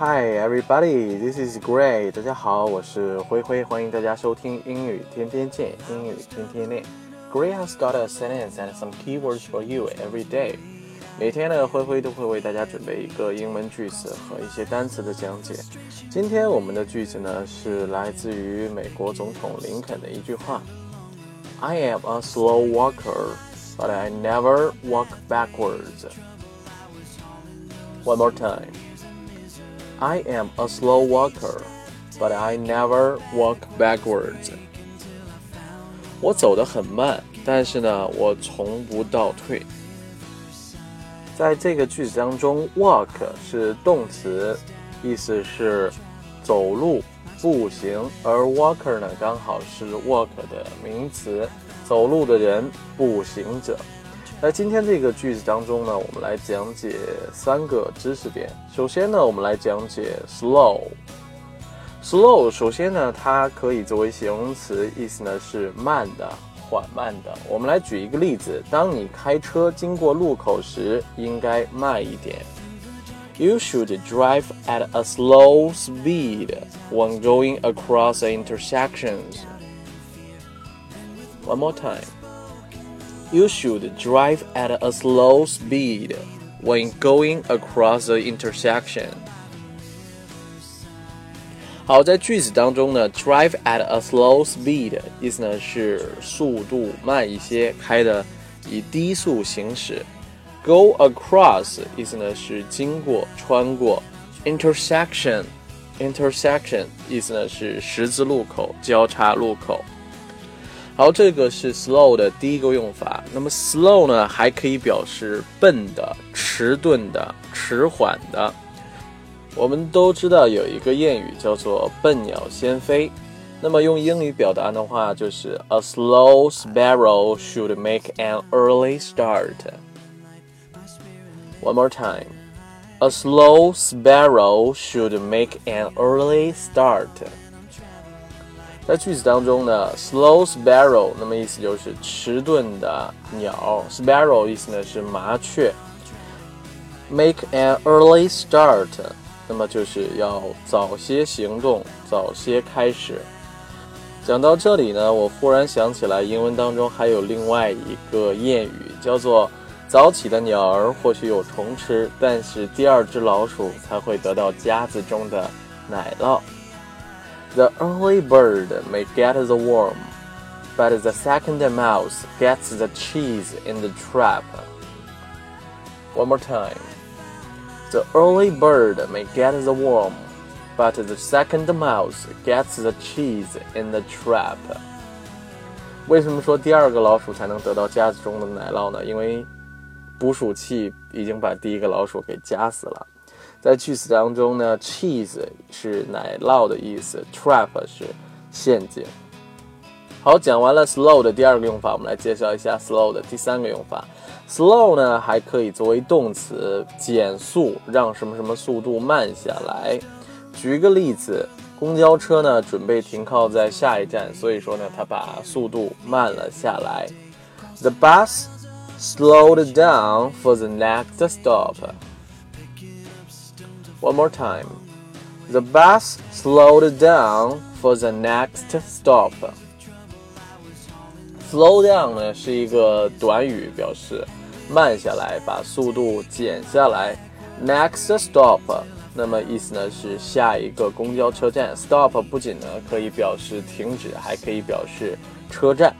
Hi everybody, this is Gray. 大家好，我是灰灰，欢迎大家收听英语天天见，英语天天练。Gray has got a sentence and some keywords for you every day. 每天呢，灰灰都会为大家准备一个英文句子和一些单词的讲解。今天我们的句子呢是来自于美国总统林肯的一句话：I am a slow walker, but I never walk backwards. One more time. I am a slow walker, but I never walk backwards. 我走得很慢，但是呢，我从不倒退。在这个句子当中，walk 是动词，意思是走路、步行，而 walker 呢，刚好是 walk 的名词，走路的人，步行者。在今天这个句子当中呢，我们来讲解三个知识点。首先呢，我们来讲解 slow。slow 首先呢，它可以作为形容词，意思呢是慢的。缓慢的，我们来举一个例子：当你开车经过路口时，应该慢一点。You should drive at a slow speed when going across intersections. One more time. You should drive at a slow speed when going across the intersection. 好，在句子当中呢，drive at a slow speed 意思呢是速度慢一些，开的以低速行驶。Go across 意思呢是经过、穿过。Intersection intersection 意思呢是十字路口、交叉路口。 好，这个是 slow 的第一个用法。那么 slow 呢还可以表示笨的、迟钝的、迟缓的。我们都知道有一个谚语叫做“笨鸟先飞”，那么用英语表达的话就是 “A slow sparrow should make an early start”。One more time, a slow sparrow should make an early start。在句子当中呢，slow sparrow，那么意思就是迟钝的鸟，sparrow 意思呢是麻雀，make an early start。那么就是要早些行动，早些开始。讲到这里呢，我忽然想起来，英文当中还有另外一个谚语，叫做“早起的鸟儿或许有虫吃，但是第二只老鼠才会得到夹子中的奶酪。” The early bird may get the worm, but the second mouse gets the cheese in the trap. One more time. The early bird may get the worm, but the second mouse gets the cheese in the trap. 为什么说第二个老鼠才能得到夹子中的奶酪呢？因为捕鼠器已经把第一个老鼠给夹死了。 在句子当中呢，cheese 是奶酪的意思，trap 是陷阱。好，讲完了 slow 的第二个用法，我们来介绍一下 slow 的第三个用法。Slow 呢，还可以作为动词，减速，让什么什么速度慢下来。举一个例子，公交车呢准备停靠在下一站，所以说呢，它把速度慢了下来。The bus slowed down for the next stop. One more time. The bus slowed down for the next stop. Slow down 呢是一个短语，表示。慢下来，把速度减下来。Next stop，那么意思呢是下一个公交车站。Stop 不仅呢可以表示停止，还可以表示车站。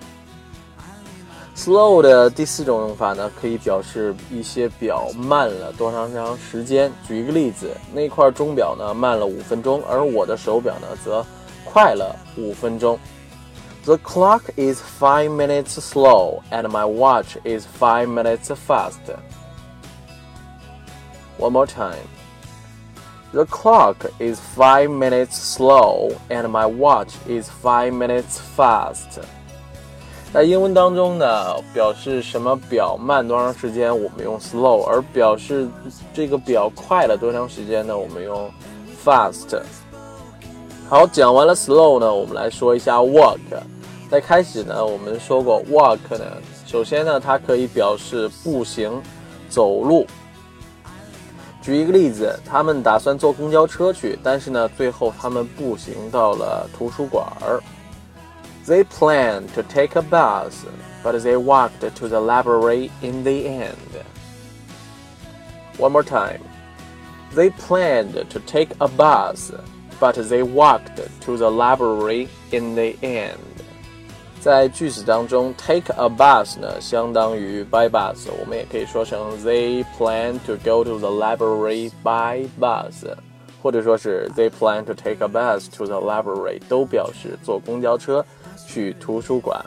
Slow 的第四种用法呢，可以表示一些表慢了多长长时间。举一个例子，那块钟表呢慢了五分钟，而我的手表呢则快了五分钟。The clock is five minutes slow and my watch is five minutes fast. One more time. The clock is five minutes slow and my watch is five minutes fast. 在英文当中呢，表示什么表慢多长时间，我们用 slow；而表示这个表快了多长时间呢，我们用 fast。好，讲完了 slow 呢，我们来说一下 walk。在开始呢，我们说过 walk 呢，首先呢，它可以表示步行、走路。举一个例子，他们打算坐公交车去，但是呢，最后他们步行到了图书馆儿。They planned to take a bus, but they walked to the library in the end. One more time. They planned to take a bus, but they walked to the library in the end. 在句子当中，take a bus 呢相当于 by bus，我们也可以说成 they plan to go to the library by bus，或者说是 they plan to take a bus to the library，都表示坐公交车 去图书馆。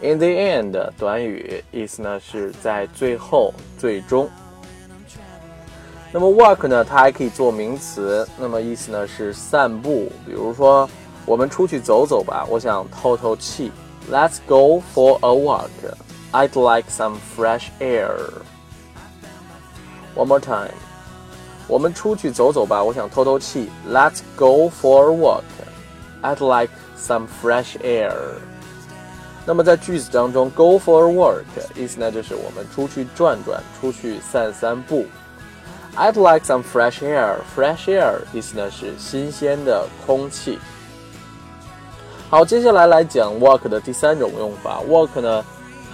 In the end 短语意思呢是在最后、最终。那么 walk 呢，它还可以做名词，那么意思呢是散步，比如说我们出去走走吧，我想透透气。Let's go for a walk. I'd like some fresh air. One more time. 我们出去走走吧，我想透透气。Let's go for a walk. I'd like some fresh air. 那么在句子当中，go for a walk 意思呢就是我们出去转转，出去散散步。I'd like some fresh air. Fresh air 意思呢是新鲜的空气。好，接下来来讲 walk 的第三种用法。walk 呢，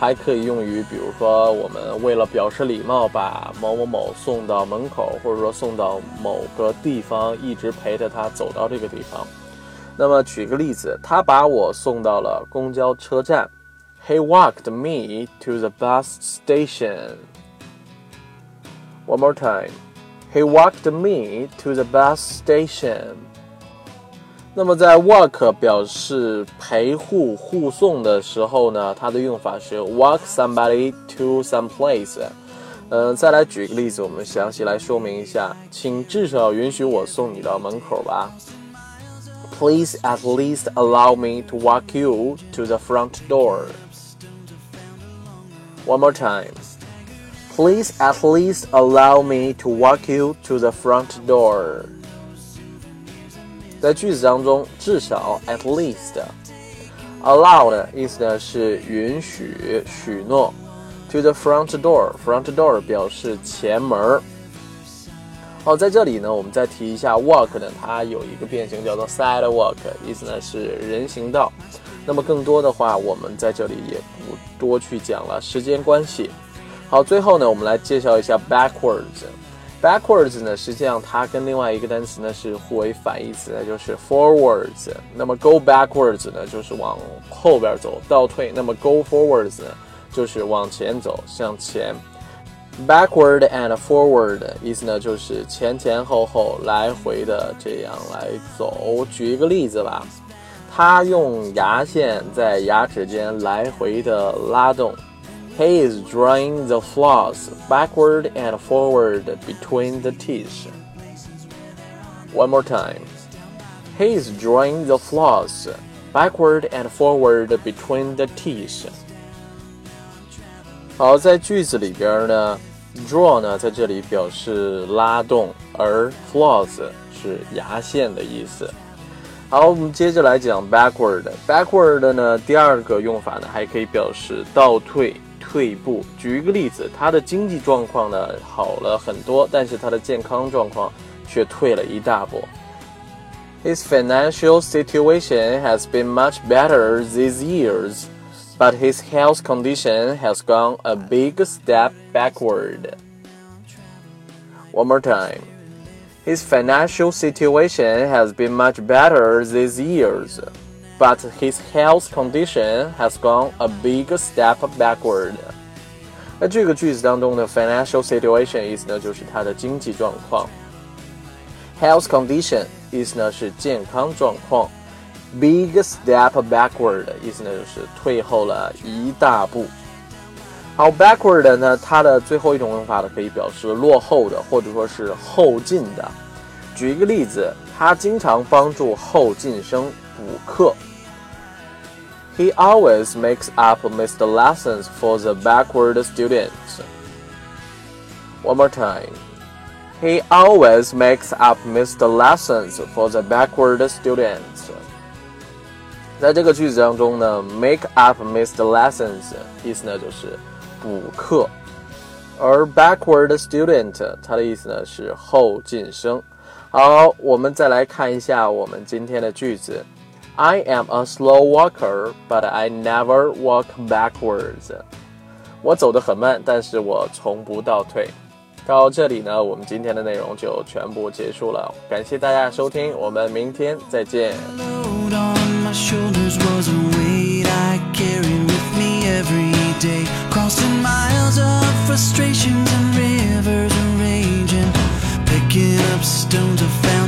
还可以用于，比如说我们为了表示礼貌，把某某某送到门口，或者说送到某个地方，一直陪着他走到这个地方。那么举个例子，他把我送到了公交车站。He walked me to the bus station. One more time. He walked me to the bus station. 那么在 walk 表示陪护、护送的时候呢，它的用法是 walk somebody to some place。嗯，再来举个例子，我们详细来说明一下，请至少允许我送你到门口吧。Please at least allow me to walk you to the front door. One more time. Please at least allow me to walk you to the front door. 在句子当中，至少 at least，allow 的意思呢是允许、许诺。To the front door，front door 表示前门。 好，在这里呢，我们再提一下 walk 呢，它有一个变形叫做 sidewalk，意思呢是人行道。那么更多的话，我们在这里也不多去讲了，时间关系。好，最后呢，我们来介绍一下 backwards。Backwards 呢，实际上它跟另外一个单词呢是互为反义词，那就是 forwards。那么 go backwards 呢，就是往后边走，倒退；那么 go forwards 呢，就是往前走，向前。Backward and forward 意思呢，就是前前后后来回的这样来走。举一个例子吧，他用牙线在牙齿间来回的拉动。He is drawing the floss backward and forward between the teeth. One more time. He is drawing the floss backward and forward between the teeth. 好，在句子里边呢，draw 呢在这里表示拉动，而 floss 是牙线的意思。好，我们接着来讲 backward。backward 呢，第二个用法呢，还可以表示倒退。退步，举一个例子，他的经济状况呢好了很多，但是他的健康状况却退了一大步。His financial situation has been much better these years, but his health condition has gone a big step backward. One more time. His financial situation has been much better these years but his health condition has gone a big step backward。那这个句子当中的 financial situation 意思呢就是他的经济状况，health condition 意思呢是健康状况 ，big step backward 意思呢就是退后了一大步。好，backward 呢，它的最后一种用法呢可以表示落后的或者说是后进的。举一个例子，他经常帮助后进生补课。He always makes up missed lessons for the backward students. One more time. He always makes up missed lessons for the backward students. 在这个句子当中呢，make up missed lessons 意思呢就是补课。而 backward student 它的意思呢是后进生。好，我们再来看一下我们今天的句子。I am a slow walker, but I never walk backwards. 我走得很慢，但是我从不倒退。到这里呢，我们今天的内容就全部结束了。感谢大家收听，我们明天再见。shoulders was a weight I carried with me every day. Crossing miles of frustrations and rivers of raging. Picking up stones I found.